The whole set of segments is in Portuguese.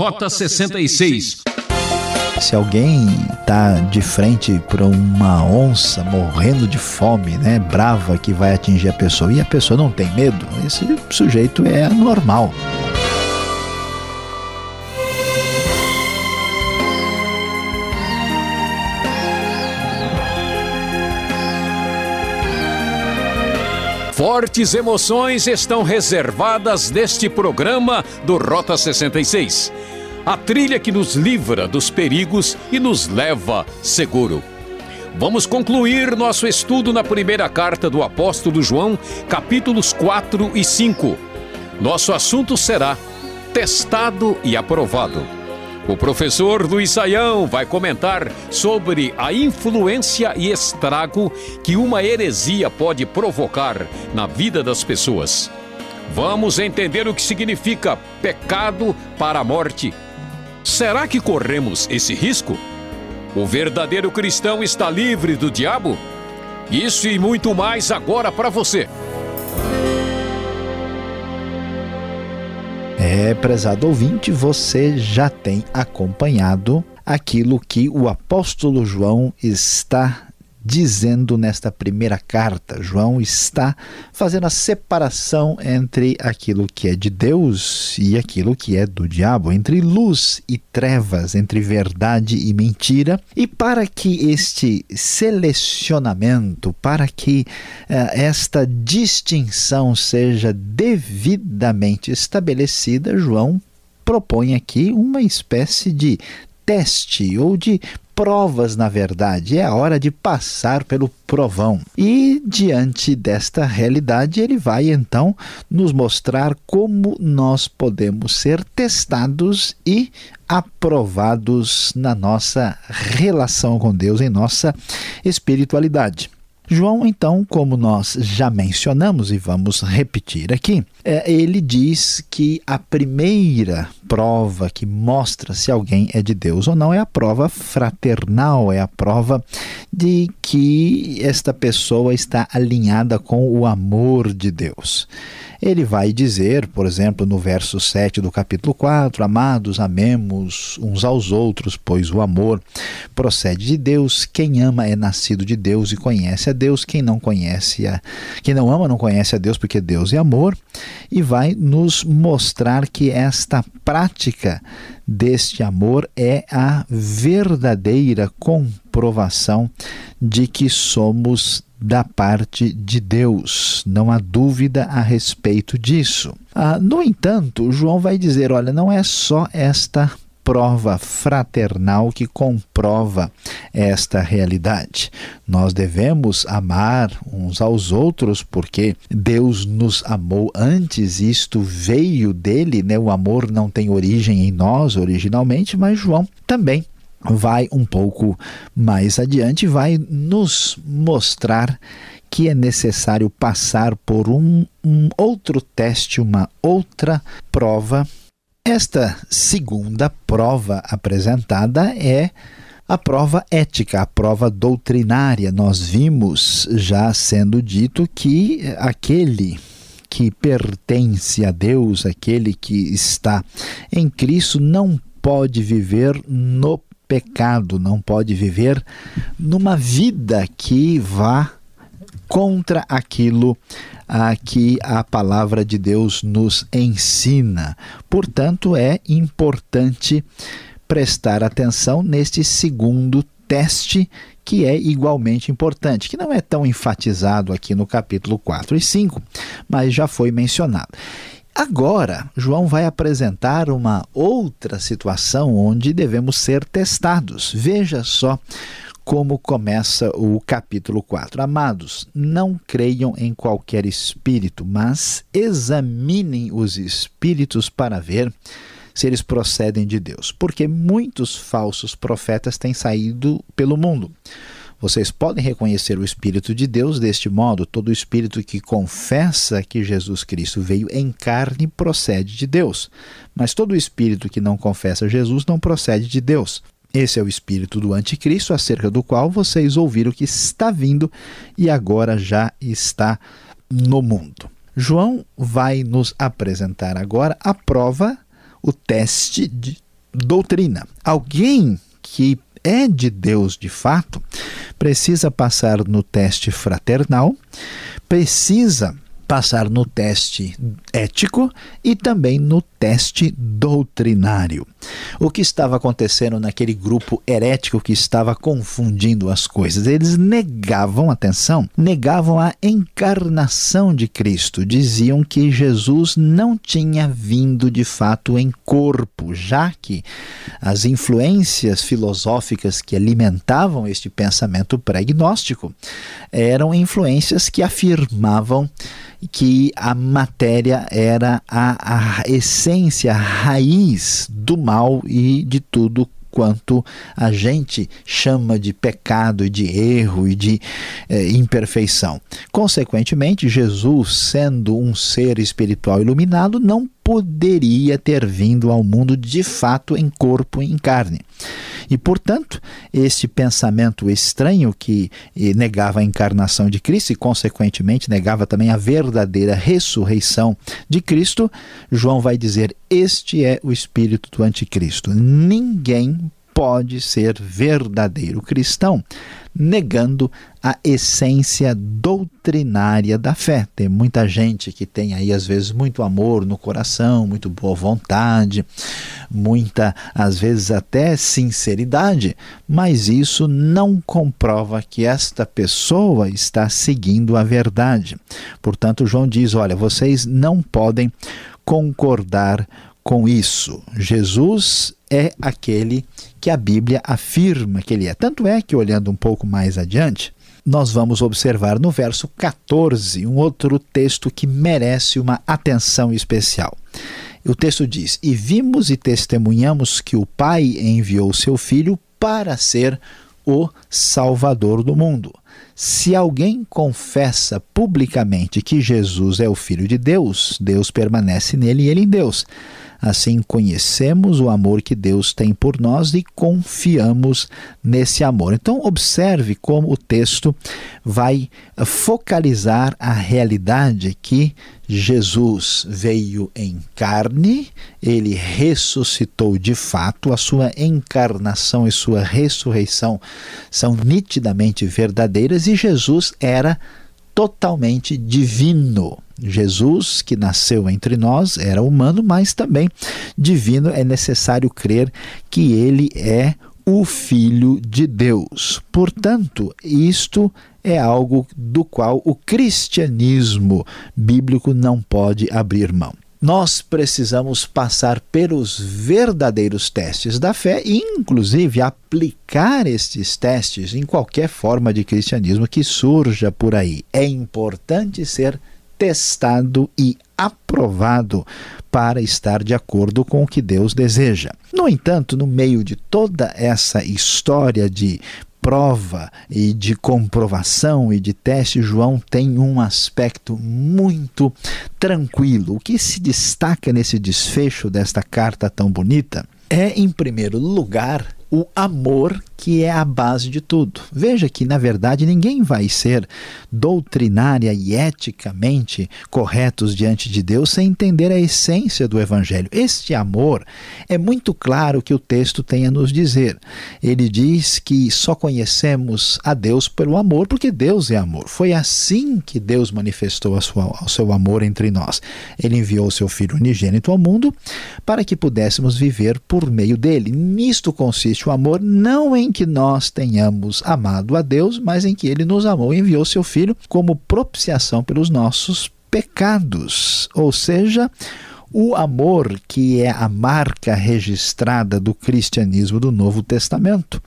Rota 66. Se alguém está de frente para uma onça morrendo de fome, né, brava que vai atingir a pessoa e a pessoa não tem medo, esse sujeito é anormal. Fortes emoções estão reservadas neste programa do Rota 66. A trilha que nos livra dos perigos e nos leva seguro. Vamos concluir nosso estudo na primeira carta do apóstolo João, capítulos 4 e 5. Nosso assunto será testado e aprovado. O professor Luiz Saião vai comentar sobre a influência e estrago que uma heresia pode provocar na vida das pessoas. Vamos entender o que significa pecado para a morte. Será que corremos esse risco? O verdadeiro cristão está livre do diabo? Isso e muito mais agora para você. É, prezado ouvinte, você já tem acompanhado aquilo que o apóstolo João está dizendo nesta primeira carta. João está fazendo a separação entre aquilo que é de Deus e aquilo que é do diabo, entre luz e trevas, entre verdade e mentira. E para que este selecionamento, para que uh, esta distinção seja devidamente estabelecida, João propõe aqui uma espécie de teste ou de provas, na verdade. É a hora de passar pelo provão. E diante desta realidade, ele vai então nos mostrar como nós podemos ser testados e aprovados na nossa relação com Deus, em nossa espiritualidade. João, então, como nós já mencionamos e vamos repetir aqui, é, ele diz que a primeira prova que mostra se alguém é de Deus ou não é a prova fraternal, é a prova de que esta pessoa está alinhada com o amor de Deus. Ele vai dizer, por exemplo, no verso 7 do capítulo 4, amados, amemos uns aos outros, pois o amor procede de Deus. Quem ama é nascido de Deus e conhece a Deus. Quem não conhece, a, quem não ama não conhece a Deus, porque Deus é amor. E vai nos mostrar que esta prática deste amor é a verdadeira comprovação de que somos da parte de Deus. Não há dúvida a respeito disso. Ah, no entanto, João vai dizer: olha, não é só esta prova fraternal que comprova esta realidade. Nós devemos amar uns aos outros porque Deus nos amou antes, isto veio dele, né? O amor não tem origem em nós originalmente, mas João também vai um pouco mais adiante, vai nos mostrar que é necessário passar por um, um outro teste, uma outra prova. Esta segunda prova apresentada é a prova ética, a prova doutrinária. Nós vimos já sendo dito que aquele que pertence a Deus, aquele que está em Cristo, não pode viver no pecado, não pode viver numa vida que vá contra aquilo a que a palavra de Deus nos ensina. Portanto, é importante prestar atenção neste segundo teste que é igualmente importante, que não é tão enfatizado aqui no capítulo 4 e 5, mas já foi mencionado. Agora, João vai apresentar uma outra situação onde devemos ser testados. Veja só como começa o capítulo 4. Amados, não creiam em qualquer espírito, mas examinem os espíritos para ver se eles procedem de Deus, porque muitos falsos profetas têm saído pelo mundo. Vocês podem reconhecer o Espírito de Deus deste modo: todo espírito que confessa que Jesus Cristo veio em carne procede de Deus, mas todo espírito que não confessa Jesus não procede de Deus. Esse é o espírito do anticristo, acerca do qual vocês ouviram que está vindo e agora já está no mundo. João vai nos apresentar agora a prova, o teste de doutrina. Alguém que é de Deus de fato precisa passar no teste fraternal, precisa passar no teste ético e também no teste doutrinário. O que estava acontecendo naquele grupo herético que estava confundindo as coisas? Eles negavam, atenção, negavam a encarnação de Cristo. Diziam que Jesus não tinha vindo de fato em corpo, já que as influências filosóficas que alimentavam este pensamento pré-gnóstico eram influências que afirmavam que a matéria era a, a essência, a raiz do mal e de tudo quanto a gente chama de pecado e de erro e de eh, imperfeição. Consequentemente, Jesus, sendo um ser espiritual iluminado, não poderia ter vindo ao mundo de fato em corpo e em carne. E, portanto, este pensamento estranho que eh, negava a encarnação de Cristo e, consequentemente, negava também a verdadeira ressurreição de Cristo, João vai dizer: Este é o espírito do anticristo. Ninguém pode ser verdadeiro cristão negando a essência doutrinária da fé. Tem muita gente que tem aí às vezes muito amor no coração, muito boa vontade, muita às vezes até sinceridade, mas isso não comprova que esta pessoa está seguindo a verdade. Portanto, João diz: olha, vocês não podem concordar com isso. Jesus é aquele que a Bíblia afirma que ele é. Tanto é que, olhando um pouco mais adiante, nós vamos observar no verso 14 um outro texto que merece uma atenção especial. O texto diz: E vimos e testemunhamos que o Pai enviou seu Filho para ser o Salvador do mundo. Se alguém confessa publicamente que Jesus é o Filho de Deus, Deus permanece nele e ele em Deus. Assim conhecemos o amor que Deus tem por nós e confiamos nesse amor. Então, observe como o texto vai focalizar a realidade que Jesus veio em carne, ele ressuscitou de fato, a sua encarnação e sua ressurreição são nitidamente verdadeiras e Jesus era totalmente divino. Jesus, que nasceu entre nós, era humano, mas também divino. É necessário crer que ele é o Filho de Deus. Portanto, isto é algo do qual o cristianismo bíblico não pode abrir mão. Nós precisamos passar pelos verdadeiros testes da fé e, inclusive, aplicar estes testes em qualquer forma de cristianismo que surja por aí. É importante ser testado e aprovado para estar de acordo com o que Deus deseja. No entanto, no meio de toda essa história de prova e de comprovação e de teste, João tem um aspecto muito tranquilo. O que se destaca nesse desfecho desta carta tão bonita é, em primeiro lugar, o amor que é a base de tudo. Veja que, na verdade, ninguém vai ser doutrinária e eticamente corretos diante de Deus sem entender a essência do Evangelho. Este amor é muito claro que o texto tem a nos dizer. Ele diz que só conhecemos a Deus pelo amor, porque Deus é amor. Foi assim que Deus manifestou o seu amor entre nós. Ele enviou o seu Filho unigênito ao mundo para que pudéssemos viver por meio dele. Nisto consiste o amor, não em que nós tenhamos amado a Deus, mas em que ele nos amou e enviou seu Filho como propiciação pelos nossos pecados. Ou seja, o amor, que é a marca registrada do cristianismo do Novo Testamento,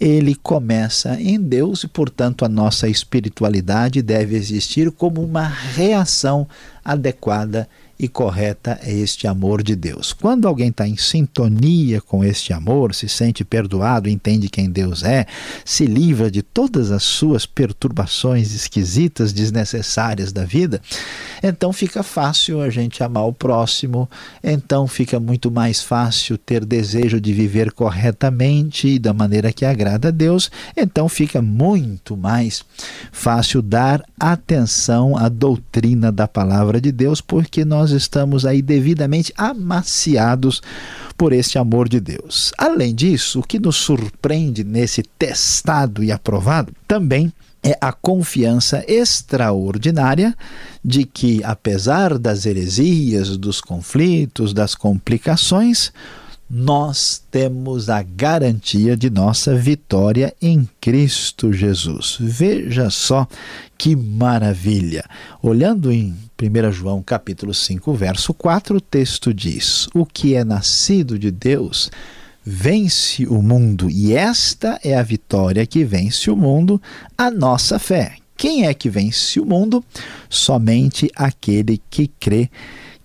ele começa em Deus e, portanto, a nossa espiritualidade deve existir como uma reação adequada e correta é este amor de Deus. Quando alguém está em sintonia com este amor, se sente perdoado, entende quem Deus é, se livra de todas as suas perturbações esquisitas, desnecessárias da vida, então fica fácil a gente amar o próximo, então fica muito mais fácil ter desejo de viver corretamente e da maneira que agrada a Deus, então fica muito mais fácil dar atenção à doutrina da palavra de Deus, porque nós estamos aí devidamente amaciados por este amor de Deus. Além disso, o que nos surpreende nesse testado e aprovado também é a confiança extraordinária de que, apesar das heresias, dos conflitos, das complicações, nós temos a garantia de nossa vitória em Cristo Jesus. Veja só que maravilha! Olhando em 1 João capítulo 5, verso 4, o texto diz: O que é nascido de Deus vence o mundo, e esta é a vitória que vence o mundo, a nossa fé. Quem é que vence o mundo? Somente aquele que crê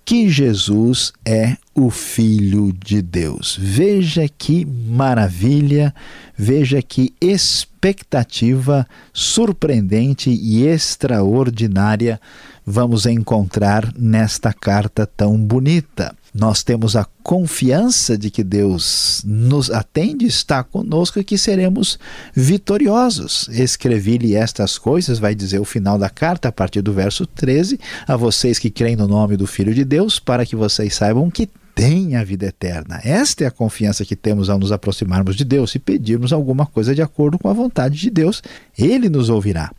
que Jesus é o Filho de Deus. Veja que maravilha, veja que expectativa surpreendente e extraordinária vamos encontrar nesta carta tão bonita nós temos a confiança de que Deus nos atende, está conosco e que seremos vitoriosos. Escrevi-lhe estas coisas, vai dizer o final da carta, a partir do verso 13, a vocês que creem no nome do Filho de Deus, para que vocês saibam que têm a vida eterna. Esta é a confiança que temos ao nos aproximarmos de Deus e pedirmos alguma coisa de acordo com a vontade de Deus. Ele nos ouvirá.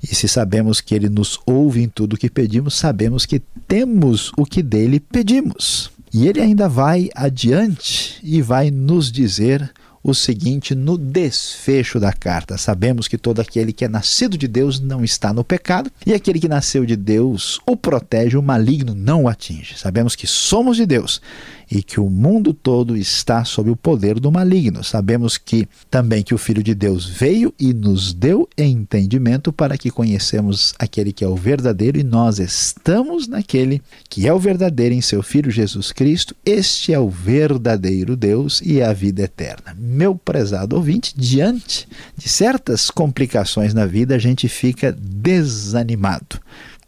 E se sabemos que ele nos ouve em tudo o que pedimos, sabemos que temos o que dele pedimos. E ele ainda vai adiante e vai nos dizer o seguinte no desfecho da carta: Sabemos que todo aquele que é nascido de Deus não está no pecado, e aquele que nasceu de Deus o protege, o maligno não o atinge. Sabemos que somos de Deus e que o mundo todo está sob o poder do maligno. Sabemos que também que o Filho de Deus veio e nos deu entendimento para que conhecemos aquele que é o verdadeiro e nós estamos naquele que é o verdadeiro em seu Filho Jesus Cristo. Este é o verdadeiro Deus e a vida eterna. Meu prezado ouvinte, diante de certas complicações na vida, a gente fica desanimado.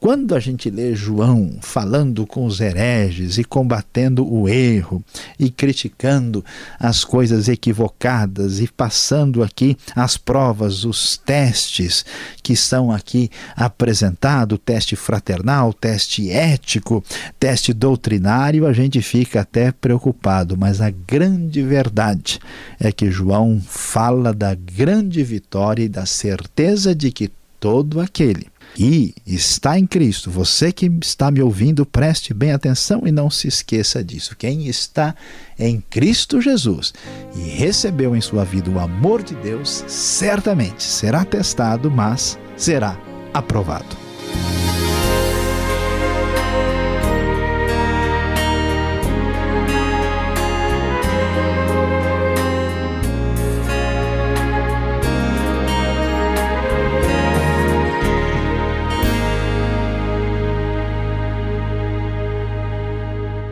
Quando a gente lê João falando com os hereges e combatendo o erro e criticando as coisas equivocadas e passando aqui as provas, os testes que são aqui apresentados, teste fraternal, teste ético, teste doutrinário, a gente fica até preocupado, mas a grande verdade é que João fala da grande vitória e da certeza de que todo aquele e está em Cristo. Você que está me ouvindo, preste bem atenção e não se esqueça disso. Quem está em Cristo Jesus e recebeu em sua vida o amor de Deus, certamente será testado, mas será aprovado.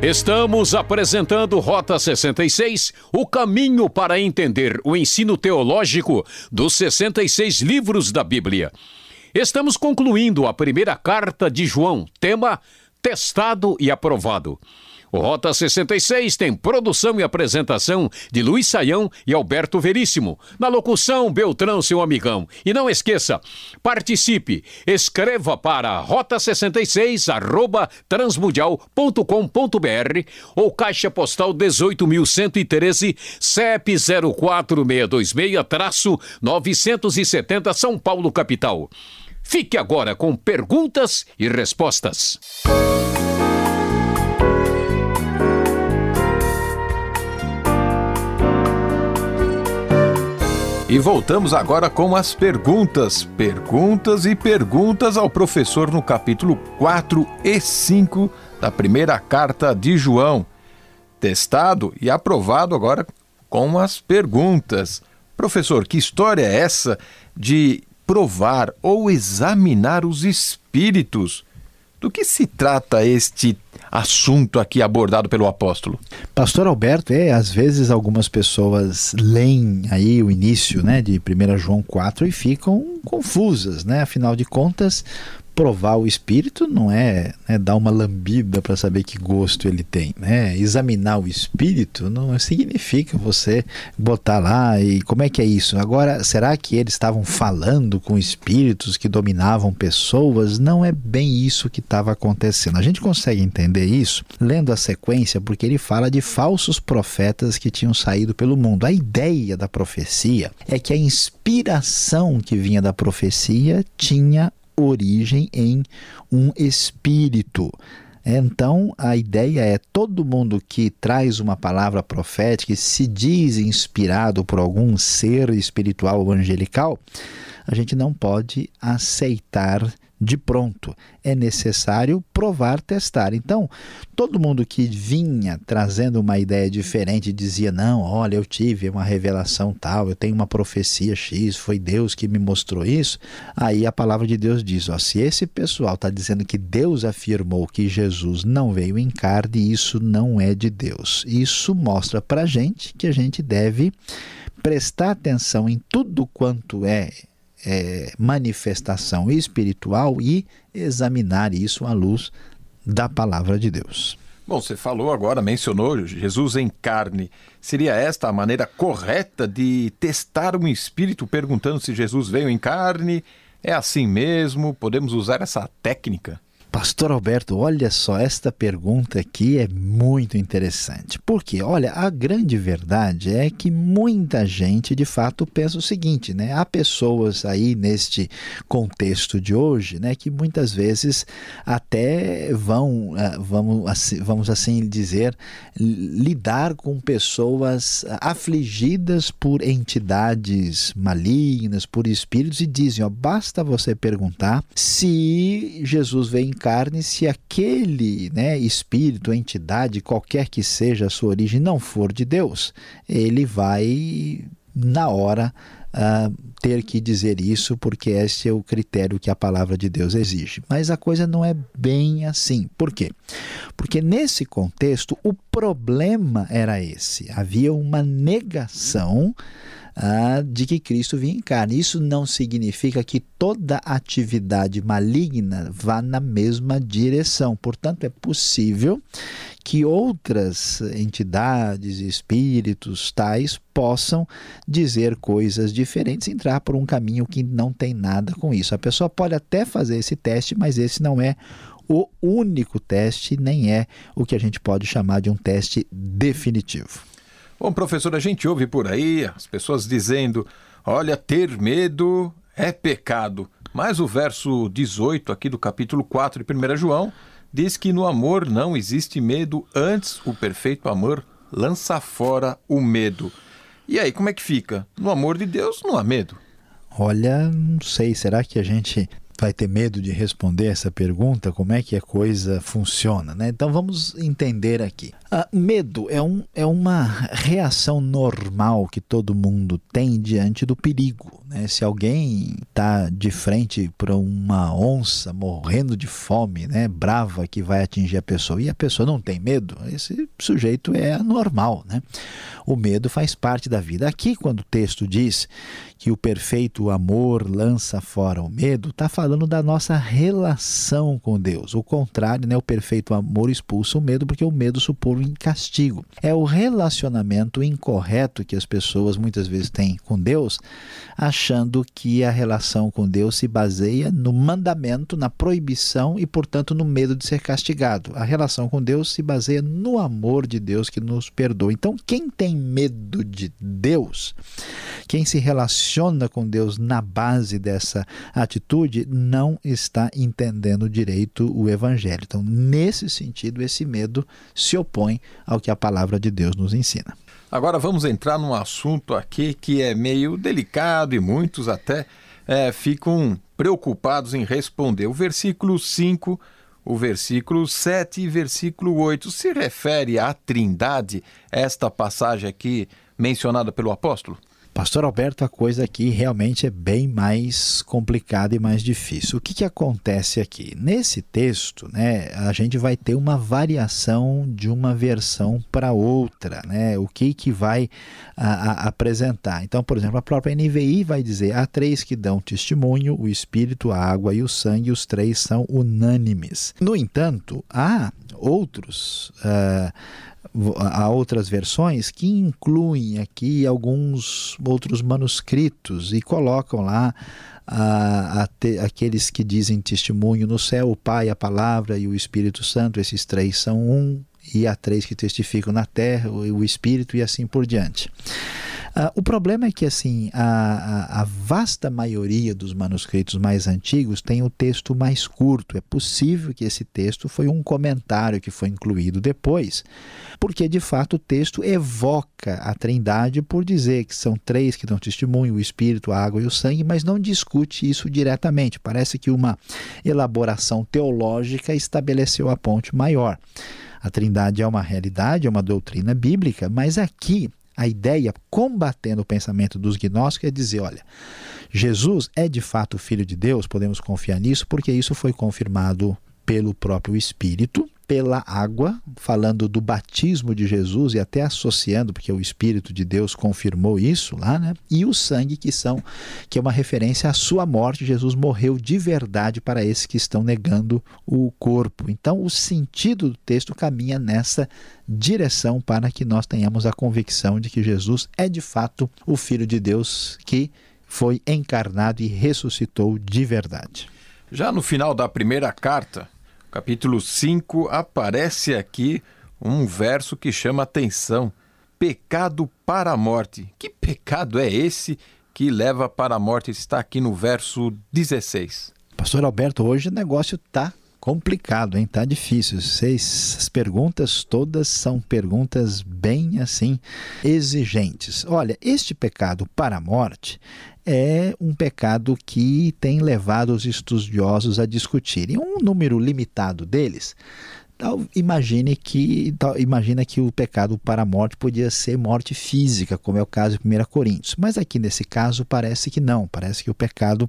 Estamos apresentando Rota 66, o caminho para entender o ensino teológico dos 66 livros da Bíblia. Estamos concluindo a primeira carta de João, tema Testado e Aprovado. O Rota 66 tem produção e apresentação de Luiz Saião e Alberto Veríssimo. Na locução, Beltrão, seu amigão. E não esqueça, participe, escreva para rota66 arroba transmundial.com.br ou caixa postal 18.113 CEP 04626-970 São Paulo, capital. Fique agora com perguntas e respostas. E voltamos agora com as perguntas. Perguntas e perguntas ao professor no capítulo 4 e 5 da primeira carta de João. Testado e aprovado agora com as perguntas. Professor, que história é essa de provar ou examinar os espíritos? Do que se trata este assunto aqui abordado pelo apóstolo? Pastor Alberto, é, às vezes algumas pessoas leem aí o início né, de 1 João 4 e ficam confusas, né? Afinal de contas, provar o espírito não é né, dar uma lambida para saber que gosto ele tem. Né? Examinar o espírito não significa você botar lá e como é que é isso? Agora, será que eles estavam falando com espíritos que dominavam pessoas? Não é bem isso que estava acontecendo. A gente consegue entender isso lendo a sequência, porque ele fala de falsos profetas que tinham saído pelo mundo. A ideia da profecia é que a inspiração que vinha da profecia tinha origem em um espírito. Então, a ideia é todo mundo que traz uma palavra profética e se diz inspirado por algum ser espiritual ou angelical, a gente não pode aceitar de pronto. É necessário provar, testar. Então, todo mundo que vinha trazendo uma ideia diferente dizia: Não, olha, eu tive uma revelação tal, eu tenho uma profecia X, foi Deus que me mostrou isso. Aí a palavra de Deus diz: ó, se esse pessoal está dizendo que Deus afirmou que Jesus não veio em carne, isso não é de Deus. Isso mostra para gente que a gente deve prestar atenção em tudo quanto é é, manifestação espiritual e examinar isso à luz da palavra de Deus. Bom, você falou agora, mencionou Jesus em carne. Seria esta a maneira correta de testar um espírito perguntando se Jesus veio em carne? É assim mesmo? Podemos usar essa técnica? Pastor Alberto, olha só, esta pergunta aqui é muito interessante. Porque, olha, a grande verdade é que muita gente de fato pensa o seguinte, né? Há pessoas aí neste contexto de hoje, né, que muitas vezes até vão, ah, vamos, assim, vamos assim dizer, lidar com pessoas afligidas por entidades malignas, por espíritos e dizem, ó, basta você perguntar se Jesus veio em carne se aquele né, espírito, entidade, qualquer que seja a sua origem, não for de Deus. Ele vai, na hora, uh, ter que dizer isso, porque esse é o critério que a palavra de Deus exige. Mas a coisa não é bem assim. Por quê? Porque nesse contexto, o problema era esse: havia uma negação ah, de que Cristo vinha em carne. Isso não significa que toda atividade maligna vá na mesma direção. Portanto, é possível que outras entidades, espíritos tais possam dizer coisas diferentes, entrar por um caminho que não tem nada com isso. A pessoa pode até fazer esse teste, mas esse não é o único teste, nem é o que a gente pode chamar de um teste definitivo. Bom, professor, a gente ouve por aí as pessoas dizendo: olha, ter medo é pecado. Mas o verso 18 aqui do capítulo 4 de 1 João diz que no amor não existe medo, antes o perfeito amor lança fora o medo. E aí, como é que fica? No amor de Deus não há medo. Olha, não sei, será que a gente vai ter medo de responder essa pergunta, como é que a coisa funciona, né? Então vamos entender aqui. Uh, medo é, um, é uma reação normal que todo mundo tem diante do perigo. Né? Se alguém está de frente para uma onça morrendo de fome, né, brava que vai atingir a pessoa, e a pessoa não tem medo, esse sujeito é anormal. Né? O medo faz parte da vida. Aqui, quando o texto diz que o perfeito amor lança fora o medo, está falando da nossa relação com Deus. O contrário, né? o perfeito amor expulsa o medo, porque o medo supõe castigo. É o relacionamento incorreto que as pessoas muitas vezes têm com Deus, achando que a relação com Deus se baseia no mandamento, na proibição e, portanto, no medo de ser castigado. A relação com Deus se baseia no amor de Deus que nos perdoa. Então, quem tem medo de Deus, quem se relaciona com Deus na base dessa atitude, não está entendendo direito o Evangelho. Então, nesse sentido, esse medo se opõe ao que a palavra de Deus nos ensina. Agora vamos entrar num assunto aqui que é meio delicado e muitos até é, ficam preocupados em responder. O versículo 5, o versículo 7 e versículo 8 se refere à Trindade, esta passagem aqui mencionada pelo apóstolo? Pastor Alberto, a coisa aqui realmente é bem mais complicada e mais difícil. O que, que acontece aqui? Nesse texto, né, a gente vai ter uma variação de uma versão para outra, né? O que, que vai a, a, apresentar? Então, por exemplo, a própria NVI vai dizer: há três que dão testemunho, o Espírito, a água e o sangue, os três são unânimes. No entanto, há outros. Uh, há outras versões que incluem aqui alguns outros manuscritos e colocam lá a, a te, aqueles que dizem testemunho no céu, o Pai, a Palavra e o Espírito Santo, esses três são um, e há três que testificam na terra, o, o Espírito e assim por diante. Uh, o problema é que assim a, a, a, vasta maioria dos manuscritos mais antigos tem o texto mais curto. É possível que esse texto foi um comentário que foi incluído depois, porque de fato o texto evoca a Trindade por dizer que são três que dão testemunho: o Espírito, a água e o sangue, mas não discute isso diretamente. Parece que uma elaboração teológica estabeleceu a ponte maior. A Trindade é uma realidade, é uma doutrina bíblica, mas aqui a ideia, combatendo o pensamento dos gnósticos, é dizer: olha, Jesus é de fato Filho de Deus, podemos confiar nisso, porque isso foi confirmado pelo próprio Espírito, pela água, falando do batismo de Jesus e até associando, porque o Espírito de Deus confirmou isso lá, né? E o sangue que são que é uma referência à sua morte, Jesus morreu de verdade para esses que estão negando o corpo. Então, o sentido do texto caminha nessa direção para que nós tenhamos a convicção de que Jesus é de fato o filho de Deus que foi encarnado e ressuscitou de verdade. Já no final da primeira carta, capítulo 5, aparece aqui um verso que chama atenção: pecado para a morte. Que pecado é esse que leva para a morte? Está aqui no verso 16. Pastor Alberto, hoje o negócio está complicado, hein? Tá difícil. As perguntas todas são perguntas bem assim exigentes. Olha, este pecado para a morte é um pecado que tem levado os estudiosos a discutirem. Um número limitado deles imagine que, imagina que o pecado para a morte podia ser morte física, como é o caso de 1 Coríntios. Mas aqui nesse caso parece que não. Parece que o pecado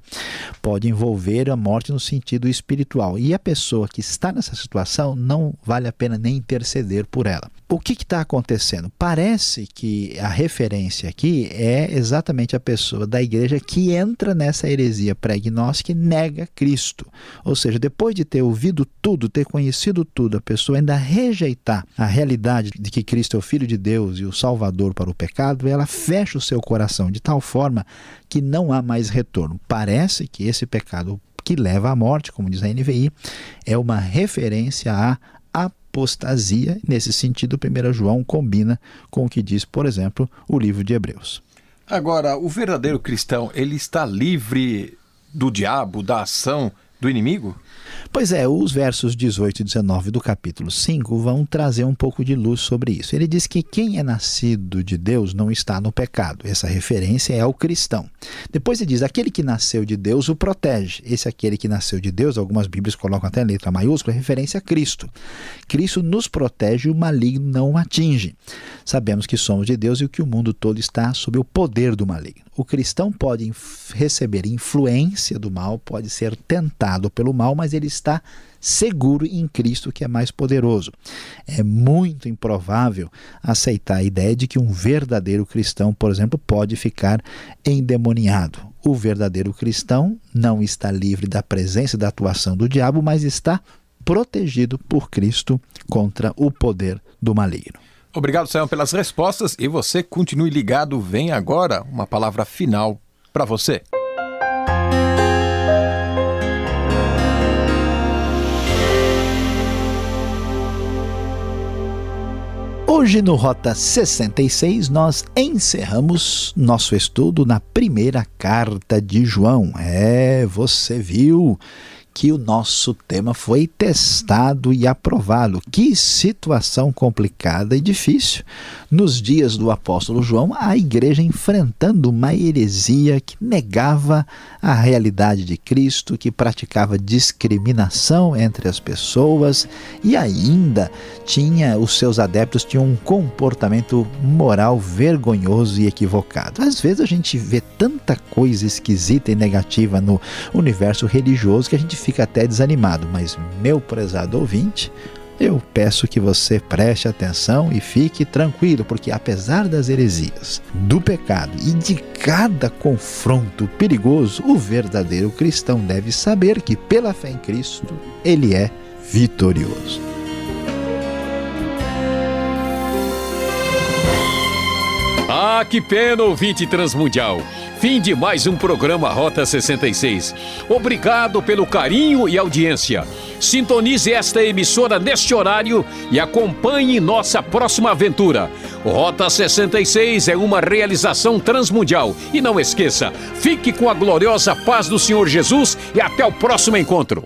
pode envolver a morte no sentido espiritual. E a pessoa que está nessa situação não vale a pena nem interceder por ela. O que está acontecendo? Parece que a referência aqui é exatamente a pessoa da igreja que entra nessa heresia pré-gnóstica e nega Cristo. Ou seja, depois de ter ouvido tudo, ter conhecido tudo, pessoa ainda rejeitar a realidade de que Cristo é o Filho de Deus e o Salvador para o pecado, ela fecha o seu coração de tal forma que não há mais retorno. Parece que esse pecado que leva à morte, como diz a NVI, é uma referência à apostasia. Nesse sentido, 1 João combina com o que diz, por exemplo, o livro de Hebreus. Agora, o verdadeiro cristão, ele está livre do diabo, da ação do inimigo? Pois é, os versos 18 e 19 do capítulo 5 vão trazer um pouco de luz sobre isso. Ele diz que quem é nascido de Deus não está no pecado. Essa referência é ao cristão. Depois ele diz: aquele que nasceu de Deus o protege. Esse aquele que nasceu de Deus, algumas Bíblias colocam até letra maiúscula, referência a Cristo. Cristo nos protege e o maligno não o atinge. Sabemos que somos de Deus e que o mundo todo está sob o poder do maligno. O cristão pode receber influência do mal, pode ser tentado pelo mal, mas ele está seguro em Cristo, que é mais poderoso. É muito improvável aceitar a ideia de que um verdadeiro cristão, por exemplo, pode ficar endemoniado. O verdadeiro cristão não está livre da presença e da atuação do diabo, mas está protegido por Cristo contra o poder do maligno. Obrigado, Sam, pelas respostas e você continue ligado. Vem agora uma palavra final para você. Hoje no Rota 66 nós encerramos nosso estudo na primeira carta de João. É, você viu que o nosso tema foi testado e aprovado. Que situação complicada e difícil. Nos dias do apóstolo João, a igreja enfrentando uma heresia que negava a realidade de Cristo, que praticava discriminação entre as pessoas e ainda tinha os seus adeptos tinham um comportamento moral vergonhoso e equivocado. Às vezes a gente vê tanta coisa esquisita e negativa no universo religioso que a gente fica até desanimado, mas meu prezado ouvinte, eu peço que você preste atenção e fique tranquilo, porque apesar das heresias, do pecado e de cada confronto perigoso, o verdadeiro cristão deve saber que, pela fé em Cristo, ele é vitorioso. Ah, que pena, ouvinte transmundial! Fim de mais um programa Rota 66. Obrigado pelo carinho e audiência. Sintonize esta emissora neste horário e acompanhe nossa próxima aventura. Rota 66 é uma realização transmundial. E não esqueça, fique com a gloriosa paz do Senhor Jesus e até o próximo encontro.